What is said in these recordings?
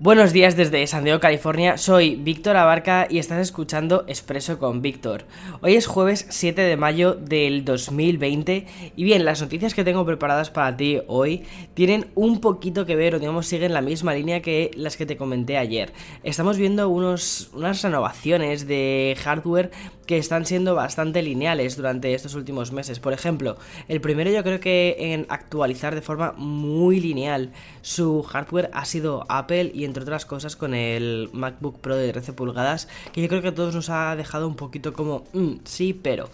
Buenos días desde San Diego, California. Soy Víctor Abarca y estás escuchando Expreso con Víctor. Hoy es jueves 7 de mayo del 2020 y bien, las noticias que tengo preparadas para ti hoy tienen un poquito que ver o digamos siguen la misma línea que las que te comenté ayer. Estamos viendo unos, unas renovaciones de hardware que están siendo bastante lineales durante estos últimos meses. Por ejemplo, el primero yo creo que en actualizar de forma muy lineal su hardware ha sido Apple y entre otras cosas con el MacBook Pro de 13 pulgadas, que yo creo que a todos nos ha dejado un poquito como, mm, sí, pero.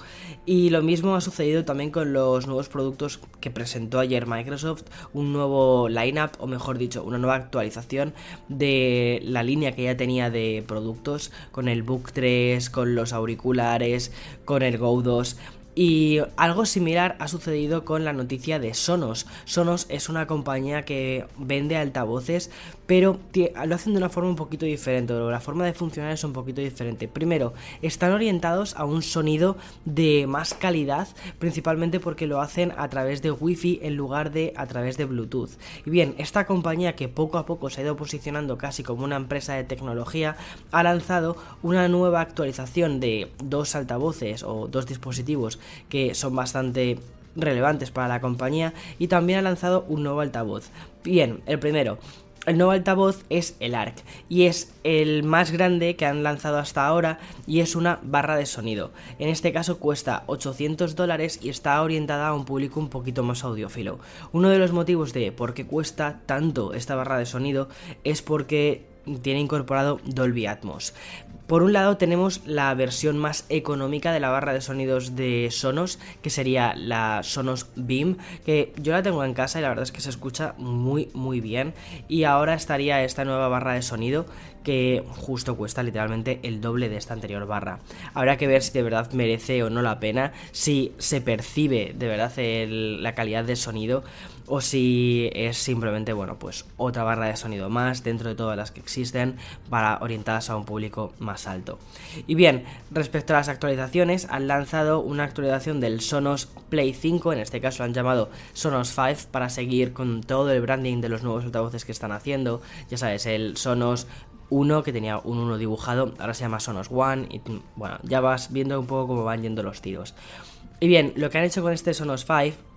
Y lo mismo ha sucedido también con los nuevos productos que presentó ayer Microsoft, un nuevo lineup, o mejor dicho, una nueva actualización de la línea que ya tenía de productos, con el Book 3, con los auriculares, con el Go 2. Y algo similar ha sucedido con la noticia de Sonos. Sonos es una compañía que vende altavoces, pero lo hacen de una forma un poquito diferente, la forma de funcionar es un poquito diferente. Primero, están orientados a un sonido de más calidad, principalmente porque lo hacen a través de Wi-Fi en lugar de a través de Bluetooth. Y bien, esta compañía que poco a poco se ha ido posicionando casi como una empresa de tecnología, ha lanzado una nueva actualización de dos altavoces o dos dispositivos que son bastante relevantes para la compañía y también ha lanzado un nuevo altavoz. Bien, el primero, el nuevo altavoz es el ARC y es el más grande que han lanzado hasta ahora y es una barra de sonido. En este caso cuesta 800 dólares y está orientada a un público un poquito más audiófilo. Uno de los motivos de por qué cuesta tanto esta barra de sonido es porque tiene incorporado Dolby Atmos. Por un lado tenemos la versión más económica de la barra de sonidos de Sonos, que sería la Sonos Beam, que yo la tengo en casa y la verdad es que se escucha muy muy bien. Y ahora estaría esta nueva barra de sonido que justo cuesta literalmente el doble de esta anterior barra. Habrá que ver si de verdad merece o no la pena, si se percibe de verdad la calidad de sonido o si es simplemente, bueno, pues otra barra de sonido más dentro de todas las que existen para orientadas a un público más alto. Y bien, respecto a las actualizaciones, han lanzado una actualización del Sonos Play 5, en este caso lo han llamado Sonos 5 para seguir con todo el branding de los nuevos altavoces que están haciendo, ya sabes, el Sonos 1 que tenía un 1 dibujado, ahora se llama Sonos One y bueno, ya vas viendo un poco cómo van yendo los tiros. Y bien, lo que han hecho con este Sonos 5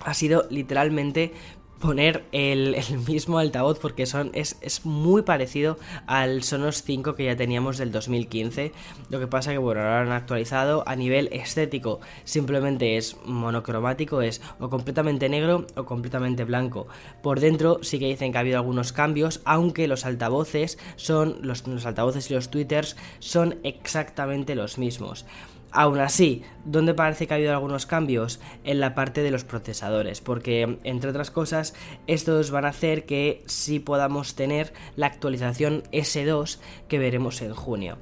ha sido literalmente poner el, mismo altavoz porque son, es, es, muy parecido al Sonos 5 que ya teníamos del 2015. Lo que pasa que bueno, ahora han actualizado a nivel estético. Simplemente es monocromático, es o completamente negro o completamente blanco. Por dentro sí que dicen que ha habido algunos cambios, aunque los altavoces son los, los altavoces y los twitters son exactamente los mismos. Aún así, ¿dónde parece que ha habido algunos cambios? En la parte de los procesadores, porque entre otras cosas, estos van a hacer que sí podamos tener la actualización S2 que veremos en junio.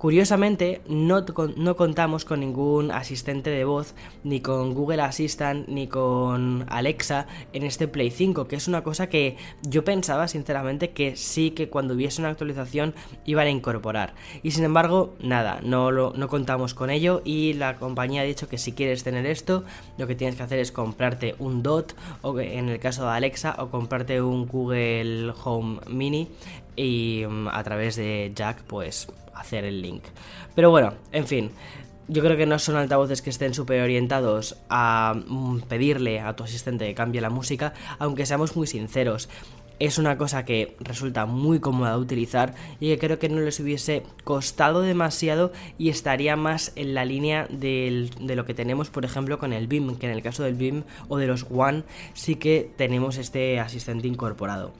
Curiosamente, no, no, contamos con ningún asistente de voz, ni con Google Assistant, ni con Alexa en este Play 5, que es una cosa que yo pensaba sinceramente que sí que cuando hubiese una actualización iban a incorporar. Y sin embargo, nada, no, lo, no contamos con ello y la compañía ha dicho que si quieres tener esto, lo que tienes que hacer es comprarte un DOT, o en el caso de Alexa, o comprarte un Google Home Mini y mm, a través de Jack pues hacer el link. Pero bueno, en fin, yo creo que no son altavoces que estén súper orientados a mm, pedirle a tu asistente que cambie la música, aunque seamos muy sinceros. Es una cosa que resulta muy cómoda de utilizar y que creo que no les hubiese costado demasiado y estaría más en la línea de lo que tenemos, por ejemplo, con el BIM, que en el caso del BIM o de los One sí que tenemos este asistente incorporado.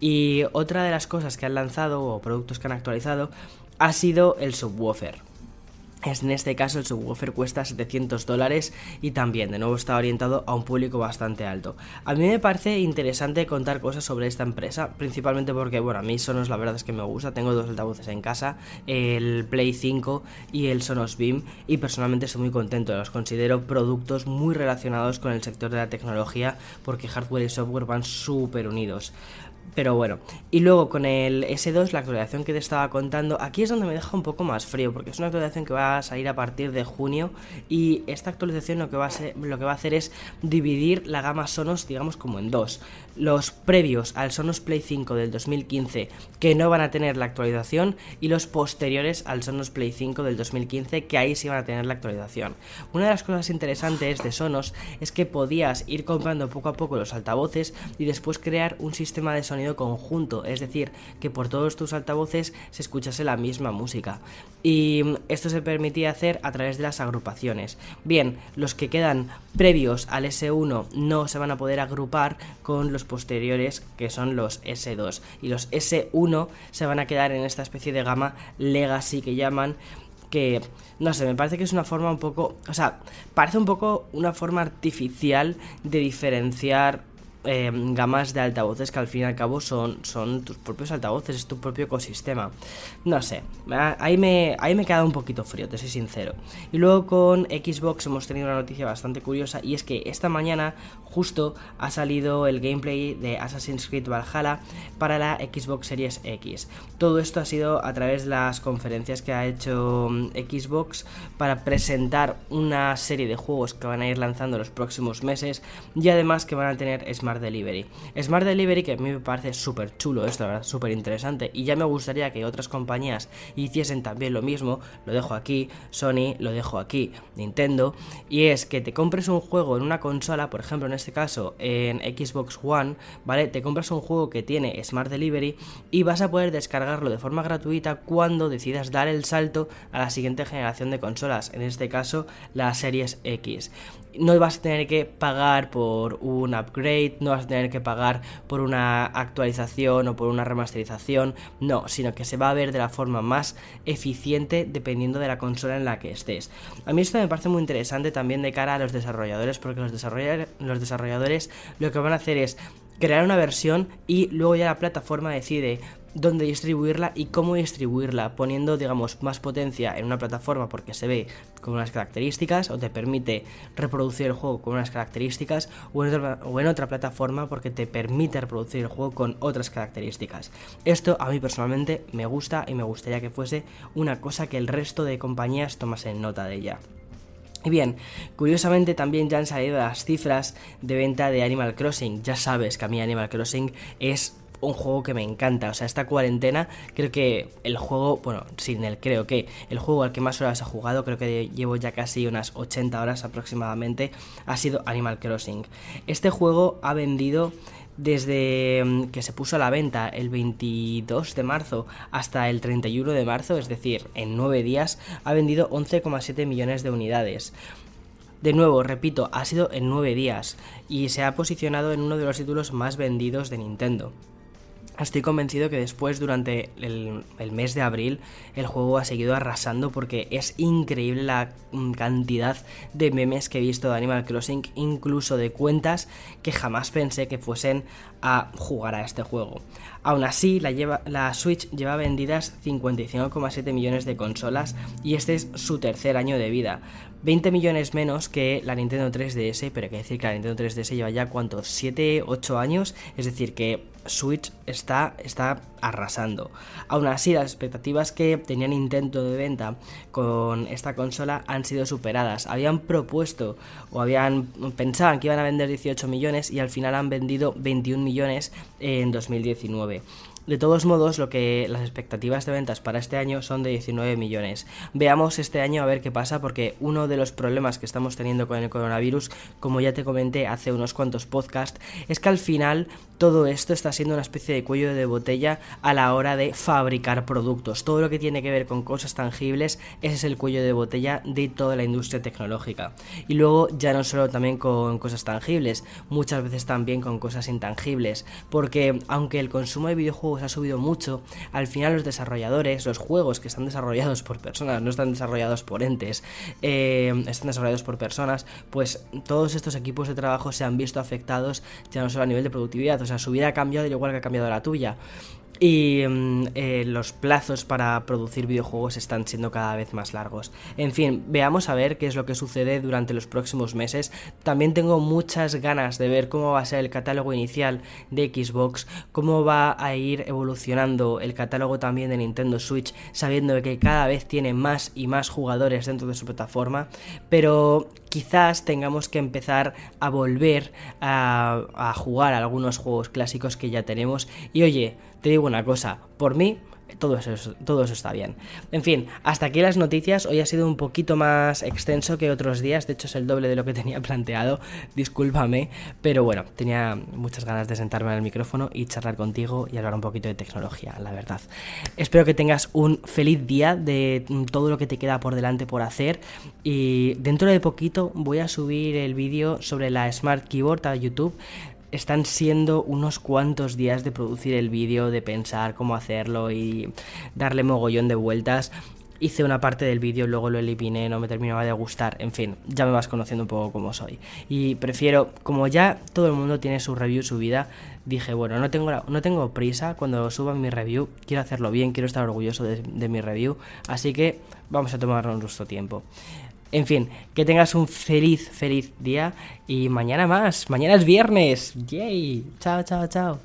Y otra de las cosas que han lanzado o productos que han actualizado ha sido el subwoofer. En este caso el subwoofer cuesta 700 dólares y también de nuevo está orientado a un público bastante alto. A mí me parece interesante contar cosas sobre esta empresa, principalmente porque, bueno, a mí Sonos la verdad es que me gusta, tengo dos altavoces en casa, el Play 5 y el Sonos Beam y personalmente estoy muy contento, los considero productos muy relacionados con el sector de la tecnología porque hardware y software van súper unidos. Pero bueno, y luego con el S2, la actualización que te estaba contando, aquí es donde me deja un poco más frío, porque es una actualización que va a salir a partir de junio y esta actualización lo que va a, lo que va a hacer es dividir la gama Sonos, digamos, como en dos. Los previos al Sonos Play 5 del 2015, que no van a tener la actualización, y los posteriores al Sonos Play 5 del 2015, que ahí sí van a tener la actualización. Una de las cosas interesantes de Sonos es que podías ir comprando poco a poco los altavoces y después crear un sistema de sonido conjunto, es decir, que por todos tus altavoces se escuchase la misma música. Y esto se permitía hacer a través de las agrupaciones. Bien, los que quedan previos al S1 no se van a poder agrupar con los posteriores que son los S2 y los S1 se van a quedar en esta especie de gama legacy que llaman que, no sé, me parece que es una forma un poco, o sea, parece un poco una forma artificial de diferenciar Em, gamas de altavoces que al fin y al cabo son, son tus propios altavoces, es tu propio ecosistema. No sé, ahí me, ahí me he quedado un poquito frío, te soy sincero. Y luego con Xbox hemos tenido una noticia bastante curiosa y es que esta mañana justo ha salido el gameplay de Assassin's Creed Valhalla para la Xbox Series X. Todo esto ha sido a través de las conferencias que ha hecho mm, Xbox para presentar una serie de juegos que van a ir lanzando los próximos meses y además que van a tener Smart Delivery. Smart Delivery que a mí me parece súper chulo esto, la verdad, súper interesante. Y ya me gustaría que otras compañías hiciesen también lo mismo. Lo dejo aquí, Sony, lo dejo aquí, Nintendo. Y es que te compres un juego en una consola, por ejemplo en este caso en Xbox One, ¿vale? Te compras un juego que tiene Smart Delivery y vas a poder descargarlo de forma gratuita cuando decidas dar el salto a la siguiente generación de consolas, en este caso la Series X no vas a tener que pagar por un upgrade, no vas a tener que pagar por una actualización o por una remasterización, no, sino que se va a ver de la forma más eficiente dependiendo de la consola en la que estés. A mí esto me parece muy interesante también de cara a los desarrolladores, porque los, desarrolladores, los desarrolladores lo que van a hacer es crear una versión y luego ya la plataforma decide dónde distribuirla y cómo distribuirla, poniendo, digamos, más potencia en una plataforma porque se ve con unas características o te permite reproducir el juego con unas características o en, otra, o en otra plataforma porque te permite reproducir el juego con otras características. Esto a mí personalmente me gusta y me gustaría que fuese una cosa que el resto de compañías tomasen nota de ella. Y bien, curiosamente también ya han salido las cifras de venta de Animal Crossing. Ya sabes que a mí Animal Crossing es un juego que me encanta. O sea, esta cuarentena creo que el juego, bueno, sin el creo que, el juego al que más horas he jugado, creo que llevo ya casi unas 80 horas aproximadamente, ha sido Animal Crossing. Este juego ha vendido desde mm, que se puso a la venta el 22 de marzo hasta el 31 de marzo, es decir, en 9 días, ha vendido 11,7 millones de unidades. De nuevo, repito, ha sido en 9 días y se ha posicionado en uno de los títulos más vendidos de Nintendo. Estoy convencido que después, durante el, mes de abril, el juego ha seguido arrasando porque es increíble la mm, cantidad de memes que he visto de Animal Crossing, incluso de cuentas que jamás pensé que fuesen a jugar a este juego. Aún así, la, la Switch lleva vendidas 55,7 millones de consolas y este es su tercer año de vida. 20 millones menos que la Nintendo 3DS, pero hay que decir que la Nintendo 3DS lleva ya cuántos, 7, 8 años, es decir que Switch está, está arrasando. Aún así, las expectativas que tenían intento de venta con esta consola han sido superadas. Habían propuesto o habían pensaban que iban a vender 18 millones y al final han vendido 21 millones en 2019. De todos modos, lo que las expectativas de ventas para este año son de 19 millones. Veamos este año a ver qué pasa porque uno de los problemas que estamos teniendo con el coronavirus, como ya te comenté hace unos cuantos podcasts, es que al final todo esto está siendo una especie de cuello de botella a la hora de fabricar productos. Todo lo que tiene que ver con cosas tangibles, ese es el cuello de botella de toda la industria tecnológica. Y luego ya no solo también con cosas tangibles, muchas veces también con cosas intangibles, porque aunque el consumo de videojuegos ha subido mucho, al final los desarrolladores, los juegos que están desarrollados por personas, no están desarrollados por entes, eh, están desarrollados por personas, pues todos estos equipos de trabajo se han visto afectados ya no solo a nivel de productividad, o sea, su vida ha cambiado igual que ha cambiado la tuya. Y mm, eh, los plazos para producir videojuegos están siendo cada vez más largos. En fin, veamos a ver qué es lo que sucede durante los próximos meses. También tengo muchas ganas de ver cómo va a ser el catálogo inicial de Xbox, cómo va a ir evolucionando el catálogo también de Nintendo Switch, sabiendo que cada vez tiene más y más jugadores dentro de su plataforma. Pero quizás tengamos que empezar a volver a, jugar algunos juegos clásicos que ya tenemos. Y oye, te digo una cosa, por mí todo eso, todo eso está bien. En fin, hasta aquí las noticias. Hoy ha sido un poquito más extenso que otros días. De hecho, es el doble de lo que tenía planteado. Discúlpame. Pero bueno, tenía muchas ganas de sentarme al micrófono y charlar contigo y hablar un poquito de tecnología, la verdad. Espero que tengas un feliz día de todo lo que te queda por delante por hacer. Y dentro de poquito voy a subir el vídeo sobre la Smart Keyboard a YouTube están siendo unos cuantos días de producir el vídeo, de pensar cómo hacerlo y darle mogollón de vueltas. Hice una parte del vídeo, luego lo eliminé, no me terminaba de gustar, en fin, ya me vas conociendo un poco cómo soy. Y prefiero, como ya todo el mundo tiene su review subida, dije, bueno, no tengo, no tengo prisa cuando suba mi review, quiero hacerlo bien, quiero estar orgulloso de, de mi review, así que vamos a tomarnos nuestro tiempo. En fin, que tengas un feliz, feliz día y mañana más. Mañana es viernes. Yay. Chao, chao, chao.